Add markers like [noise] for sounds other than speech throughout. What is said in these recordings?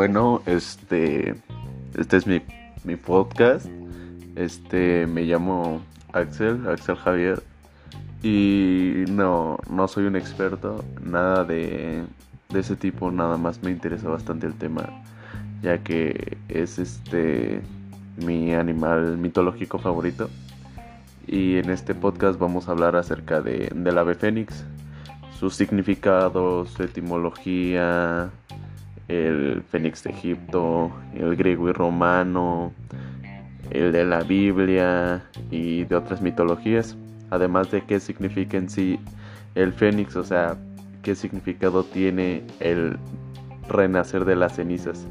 Bueno, este, este es mi, mi podcast. Este, me llamo Axel, Axel Javier. Y no, no soy un experto, nada de, de ese tipo, nada más me interesa bastante el tema, ya que es este mi animal mitológico favorito. Y en este podcast vamos a hablar acerca de, del ave fénix, sus significados, su etimología, el fénix de Egipto, el griego y romano, el de la Biblia y de otras mitologías, además de qué significa en sí el fénix, o sea, qué significado tiene el renacer de las cenizas.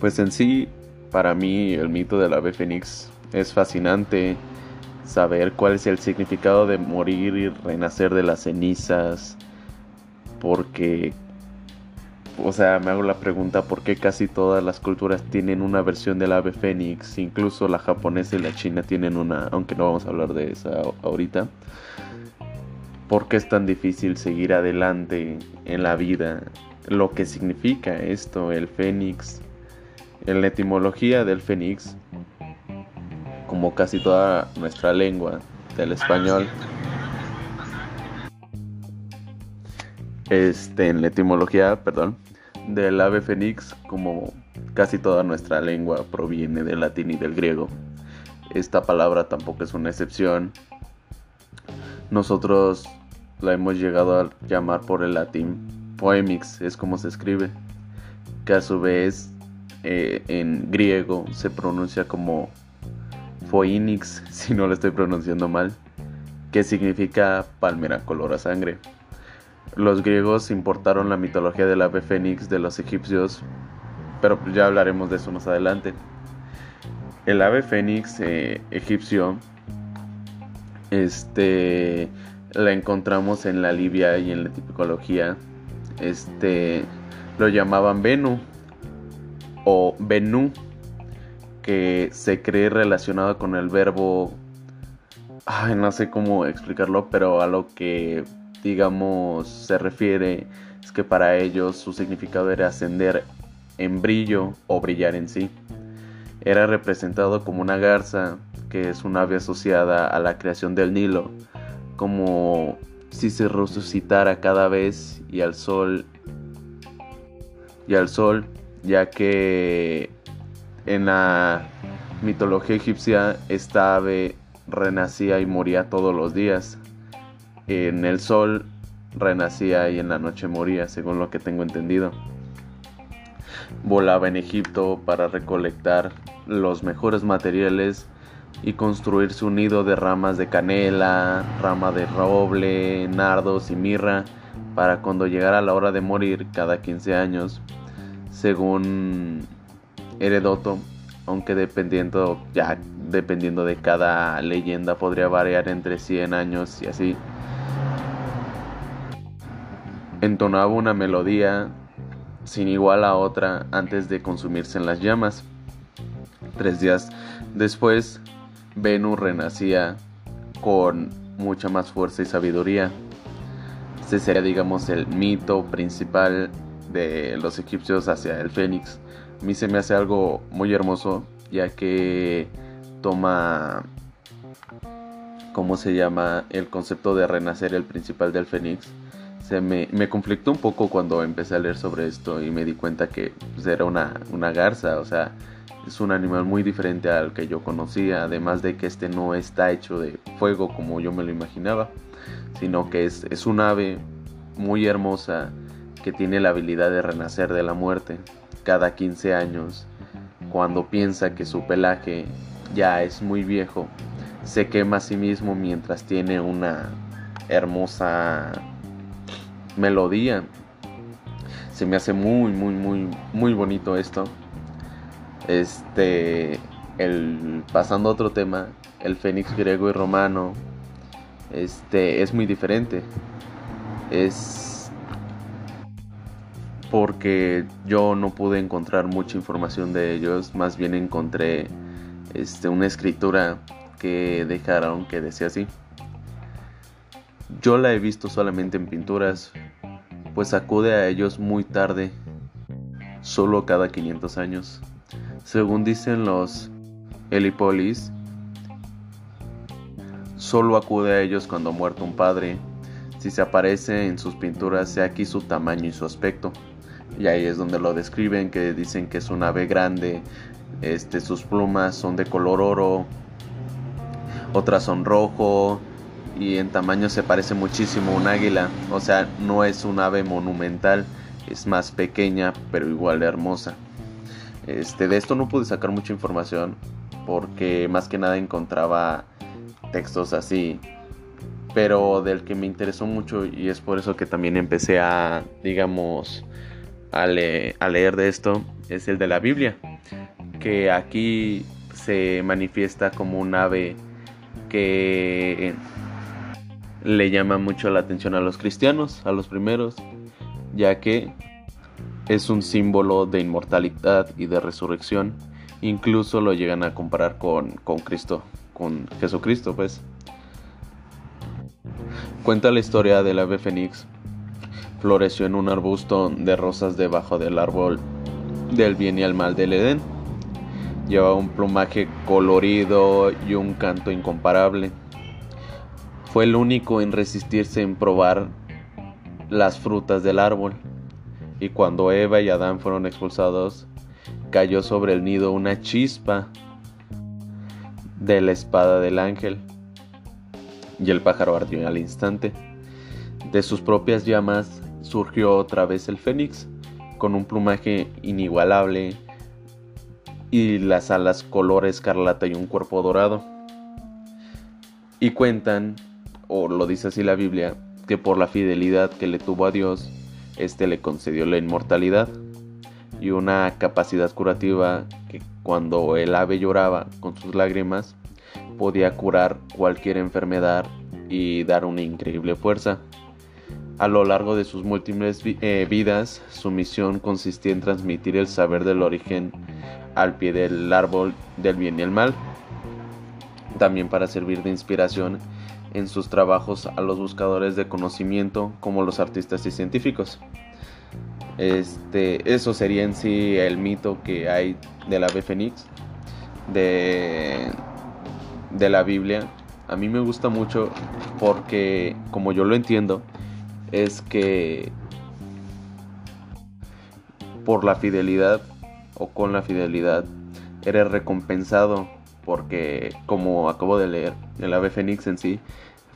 Pues en sí, para mí el mito del ave fénix es fascinante saber cuál es el significado de morir y renacer de las cenizas, porque o sea, me hago la pregunta por qué casi todas las culturas tienen una versión del ave fénix, incluso la japonesa y la china tienen una, aunque no vamos a hablar de esa ahorita. ¿Por qué es tan difícil seguir adelante en la vida? Lo que significa esto, el fénix, en la etimología del fénix, como casi toda nuestra lengua del español, este, en la etimología, perdón, del ave fénix, como casi toda nuestra lengua proviene del latín y del griego. Esta palabra tampoco es una excepción. Nosotros la hemos llegado a llamar por el latín poemix, es como se escribe, que a su vez eh, en griego se pronuncia como phoenix, [laughs] si no lo estoy pronunciando mal, que significa palmera color a sangre. Los griegos importaron la mitología del ave fénix de los egipcios, pero ya hablaremos de eso más adelante. El ave fénix eh, egipcio, este, la encontramos en la Libia y en la tipología. Este, lo llamaban Benu o Benú, que se cree relacionado con el verbo, ay, no sé cómo explicarlo, pero a lo que digamos, se refiere es que para ellos su significado era ascender en brillo o brillar en sí. Era representado como una garza, que es un ave asociada a la creación del Nilo, como si se resucitara cada vez y al sol y al sol, ya que en la mitología egipcia esta ave renacía y moría todos los días, en el sol renacía y en la noche moría, según lo que tengo entendido. Volaba en Egipto para recolectar los mejores materiales y construir su nido de ramas de canela, rama de roble, nardos y mirra para cuando llegara la hora de morir cada 15 años, según Heredoto, aunque dependiendo ya dependiendo de cada leyenda podría variar entre 100 años y así entonaba una melodía sin igual a otra antes de consumirse en las llamas. Tres días después, Venus renacía con mucha más fuerza y sabiduría. Este sería, digamos, el mito principal de los egipcios hacia el fénix. A mí se me hace algo muy hermoso, ya que toma, ¿cómo se llama? El concepto de renacer el principal del fénix se me, me, conflictó un poco cuando empecé a leer sobre esto y me di cuenta que pues, era una, una, garza, o sea, es un animal muy diferente al que yo conocía, además de que este no está hecho de fuego como yo me lo imaginaba, sino que es, es un ave muy hermosa que tiene la habilidad de renacer de la muerte cada 15 años, cuando piensa que su pelaje ya es muy viejo, se quema a sí mismo mientras tiene una hermosa melodía. Se me hace muy, muy, muy, muy bonito esto. Este, el, pasando a otro tema, el fénix griego y romano, este, es muy diferente. Es porque yo no pude encontrar mucha información de ellos, más bien encontré este, una escritura que dejaron que decía así. Yo la he visto solamente en pinturas, pues acude a ellos muy tarde solo cada 500 años. Según dicen los Helipolis, solo acude a ellos cuando ha muerto un padre. Si se aparece en sus pinturas, sea aquí su tamaño y su aspecto. Y ahí es donde lo describen, que dicen que es un ave grande, este, sus plumas son de color oro, otras son rojo, y en tamaño se parece muchísimo a un águila. O sea, no es un ave monumental, es más pequeña, pero igual de hermosa. Este, de esto no pude sacar mucha información porque más que nada encontraba textos así. Pero del que me interesó mucho y es por eso que también empecé a, digamos, a, leer de esto, es el de la Biblia. Que aquí se manifiesta como un ave que le llama mucho la atención a los cristianos, a los primeros, ya que es un símbolo de inmortalidad y de resurrección. Incluso lo llegan a comparar con, con Cristo, con Jesucristo, pues. Cuenta la historia del ave fénix. Floreció en un arbusto de rosas debajo del árbol del bien y el mal del Edén. Llevaba un plumaje colorido y un canto incomparable fue el único en resistirse en probar las frutas del árbol. Y cuando Eva y Adán fueron expulsados, cayó sobre el nido una chispa de la espada del ángel. Y el pájaro ardió al instante. De sus propias llamas surgió otra vez el fénix, con un plumaje inigualable y las alas color escarlata y un cuerpo dorado. Y cuentan o lo dice así la Biblia, que por la fidelidad que le tuvo a Dios, éste le concedió la inmortalidad y una capacidad curativa que cuando el ave lloraba con sus lágrimas, podía curar cualquier enfermedad y dar una increíble fuerza. A lo largo de sus múltiples eh, vidas, su misión consistía en transmitir el saber del origen al pie del árbol del bien y el mal, también para servir de inspiración en sus trabajos a los buscadores de conocimiento como los artistas y científicos. Este, eso sería en sí el mito que hay del ave fénix, de, de la Biblia. A mí me gusta mucho porque, como yo lo entiendo, es que por la fidelidad o con la fidelidad eres recompensado porque como acabo de leer, el ave fénix en sí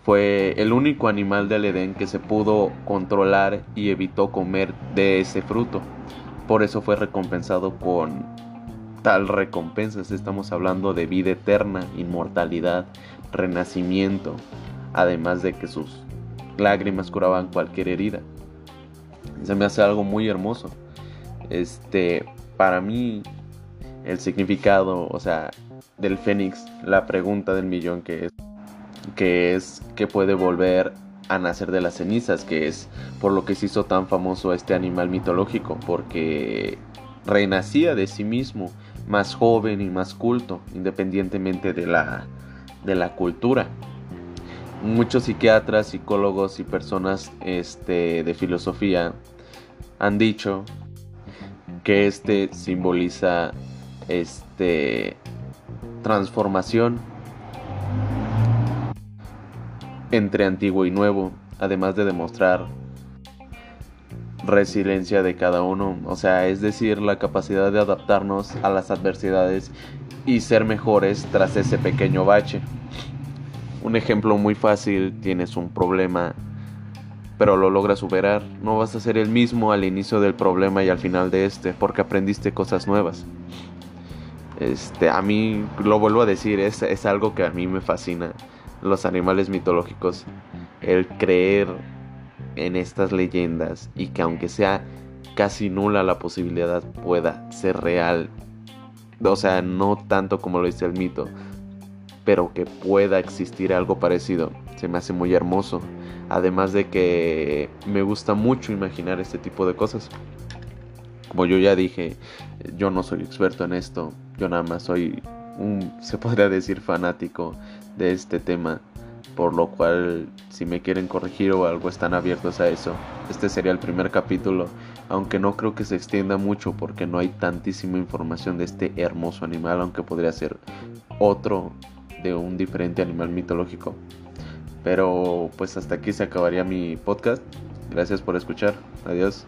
fue el único animal del Edén que se pudo controlar y evitó comer de ese fruto. Por eso fue recompensado con tal recompensa. Estamos hablando de vida eterna, inmortalidad, renacimiento, además de que sus lágrimas curaban cualquier herida. Se me hace algo muy hermoso. Este, para mí el significado, o sea, del fénix, la pregunta del millón que es que es que puede volver a nacer de las cenizas, que es por lo que se hizo tan famoso este animal mitológico, porque renacía de sí mismo, más joven y más culto, independientemente de la, de la cultura. Muchos psiquiatras, psicólogos y personas este, de filosofía han dicho que este simboliza este transformación entre antiguo y nuevo, además de demostrar resiliencia de cada uno, o sea, es decir, la capacidad de adaptarnos a las adversidades y ser mejores tras ese pequeño bache. Un ejemplo muy fácil, tienes un problema, pero lo logras superar, no vas a ser el mismo al inicio del problema y al final de este, porque aprendiste cosas nuevas. Este, a mí, lo vuelvo a decir, es, es algo que a mí me fascina, los animales mitológicos, el creer en estas leyendas y que aunque sea casi nula la posibilidad pueda ser real, o sea, no tanto como lo dice el mito, pero que pueda existir algo parecido. Se me hace muy hermoso. Además de que me gusta mucho imaginar este tipo de cosas. Como yo ya dije, yo no soy experto en esto. Yo nada más soy un, [laughs] se podría decir, fanático de este tema. Por lo cual, si me quieren corregir o algo, están abiertos a eso. Este sería el primer capítulo, aunque no creo que se extienda mucho porque no hay tantísima información de este hermoso animal, aunque podría ser otro de un diferente animal mitológico. Pero pues hasta aquí se acabaría mi podcast. Gracias por escuchar. Adiós.